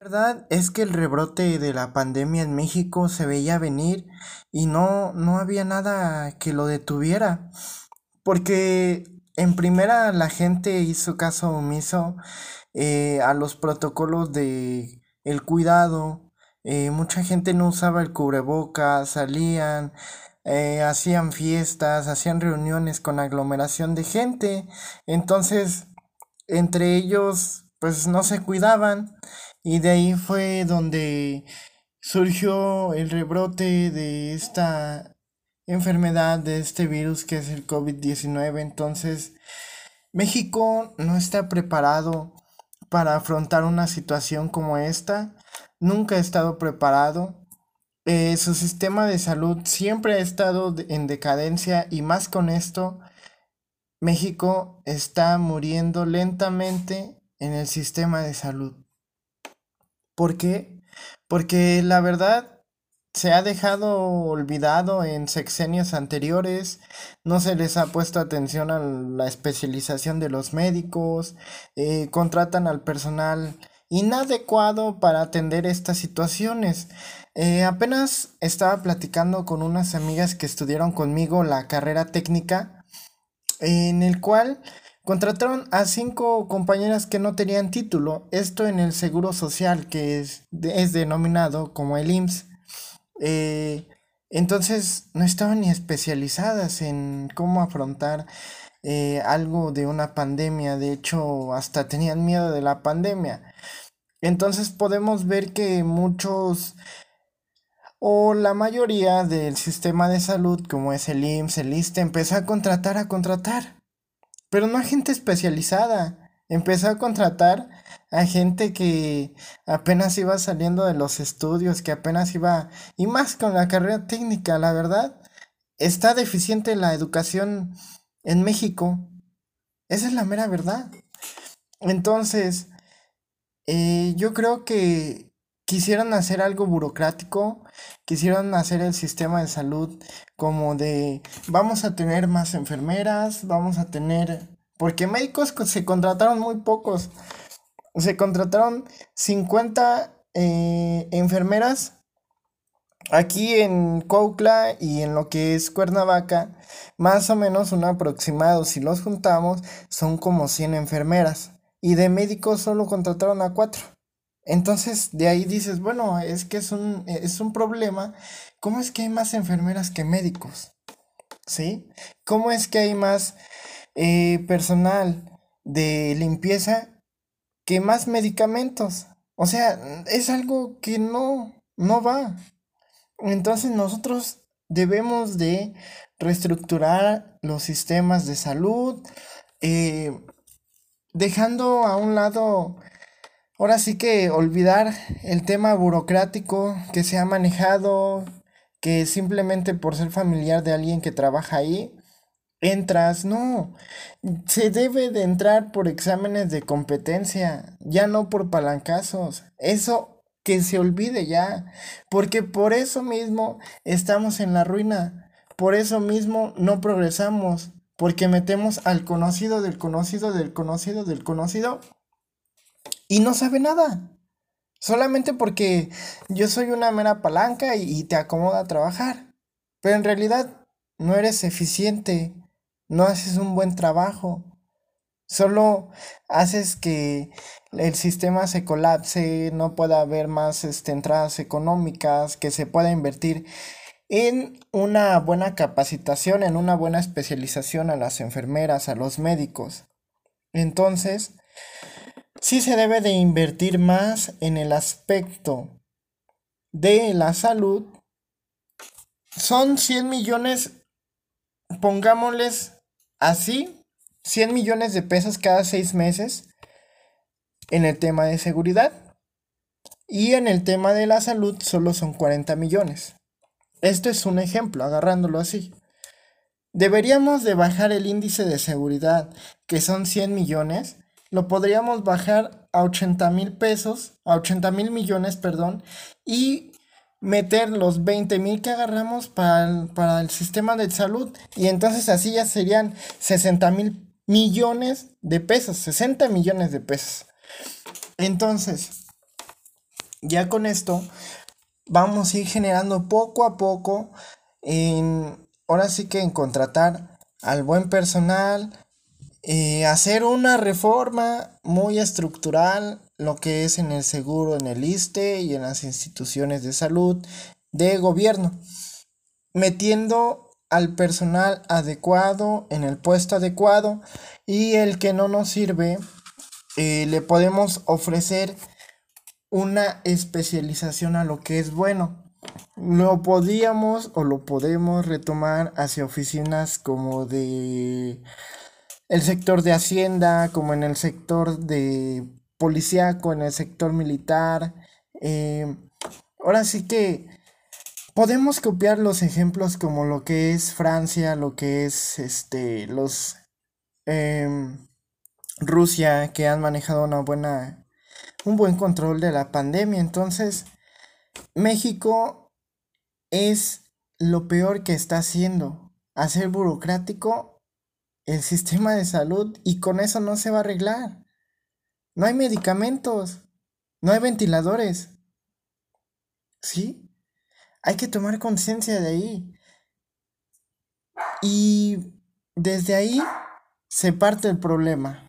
La verdad es que el rebrote de la pandemia en México se veía venir y no, no había nada que lo detuviera. Porque en primera la gente hizo caso omiso eh, a los protocolos de el cuidado. Eh, mucha gente no usaba el cubrebocas, salían, eh, hacían fiestas, hacían reuniones con aglomeración de gente. Entonces, entre ellos, pues no se cuidaban. Y de ahí fue donde surgió el rebrote de esta enfermedad, de este virus que es el COVID-19. Entonces, México no está preparado para afrontar una situación como esta. Nunca ha estado preparado. Eh, su sistema de salud siempre ha estado en decadencia y más con esto, México está muriendo lentamente en el sistema de salud. ¿Por qué? Porque la verdad se ha dejado olvidado en sexenios anteriores, no se les ha puesto atención a la especialización de los médicos, eh, contratan al personal inadecuado para atender estas situaciones. Eh, apenas estaba platicando con unas amigas que estudiaron conmigo la carrera técnica, en el cual Contrataron a cinco compañeras que no tenían título, esto en el Seguro Social, que es, es denominado como el IMSS. Eh, entonces no estaban ni especializadas en cómo afrontar eh, algo de una pandemia, de hecho hasta tenían miedo de la pandemia. Entonces podemos ver que muchos o la mayoría del sistema de salud, como es el IMSS, el ISTE, empezó a contratar a contratar pero no a gente especializada. Empezó a contratar a gente que apenas iba saliendo de los estudios, que apenas iba, y más con la carrera técnica, la verdad, está deficiente la educación en México. Esa es la mera verdad. Entonces, eh, yo creo que quisieron hacer algo burocrático, quisieron hacer el sistema de salud como de vamos a tener más enfermeras, vamos a tener, porque médicos se contrataron muy pocos, se contrataron 50 eh, enfermeras aquí en Cuautla y en lo que es Cuernavaca, más o menos un aproximado, si los juntamos, son como 100 enfermeras. Y de médicos solo contrataron a 4. Entonces, de ahí dices, bueno, es que es un, es un problema. ¿Cómo es que hay más enfermeras que médicos? ¿Sí? ¿Cómo es que hay más eh, personal de limpieza que más medicamentos? O sea, es algo que no, no va. Entonces nosotros debemos de reestructurar los sistemas de salud, eh, dejando a un lado Ahora sí que olvidar el tema burocrático que se ha manejado, que simplemente por ser familiar de alguien que trabaja ahí, entras, no, se debe de entrar por exámenes de competencia, ya no por palancazos, eso que se olvide ya, porque por eso mismo estamos en la ruina, por eso mismo no progresamos, porque metemos al conocido del conocido del conocido del conocido y no sabe nada. Solamente porque yo soy una mera palanca y, te acomoda a trabajar. Pero en realidad no eres eficiente, no haces un buen trabajo. Solo haces que el sistema se colapse, no pueda haber más este, entradas económicas, que se pueda invertir en una buena capacitación, en una buena especialización a las enfermeras, a los médicos. Entonces, sí se debe de invertir más en el aspecto de la salud. Son 100 millones, pongámosles así, 100 millones de pesos cada seis meses en el tema de seguridad. Y en el tema de la salud solo son 40 millones. Esto es un ejemplo, agarrándolo así. Deberíamos de bajar el índice de seguridad, que son 100 millones, lo podríamos bajar a 80 mil pesos, a 80 mil millones, perdón, y meter los 20 mil que agarramos para el, para el sistema de salud. Y entonces así ya serían 60 mil millones de pesos, 60 millones de pesos. Entonces, Ya con esto vamos a ir generando poco a poco en, ahora sí que en contratar al buen personal, eh, hacer una reforma muy estructural, lo que es en el seguro, en el ISTE y en las instituciones de salud de gobierno, metiendo al personal adecuado en el puesto adecuado y el que no nos sirve eh, le podemos ofrecer una especialización a lo que es bueno. Lo podíamos o lo podemos retomar hacia oficinas como de el sector de hacienda, como en el sector de policíaco, en el sector militar. Eh, ahora sí que podemos copiar los ejemplos como lo que es Francia, lo que es este los em, Rusia, que han manejado una buena un buen control de la pandemia. Entonces, México es lo peor que está haciendo, hacer burocrático el sistema de salud y con eso no se va a arreglar. No hay medicamentos, no hay ventiladores. ¿Sí? Hay que tomar conciencia de ahí. Y desde ahí se parte el problema.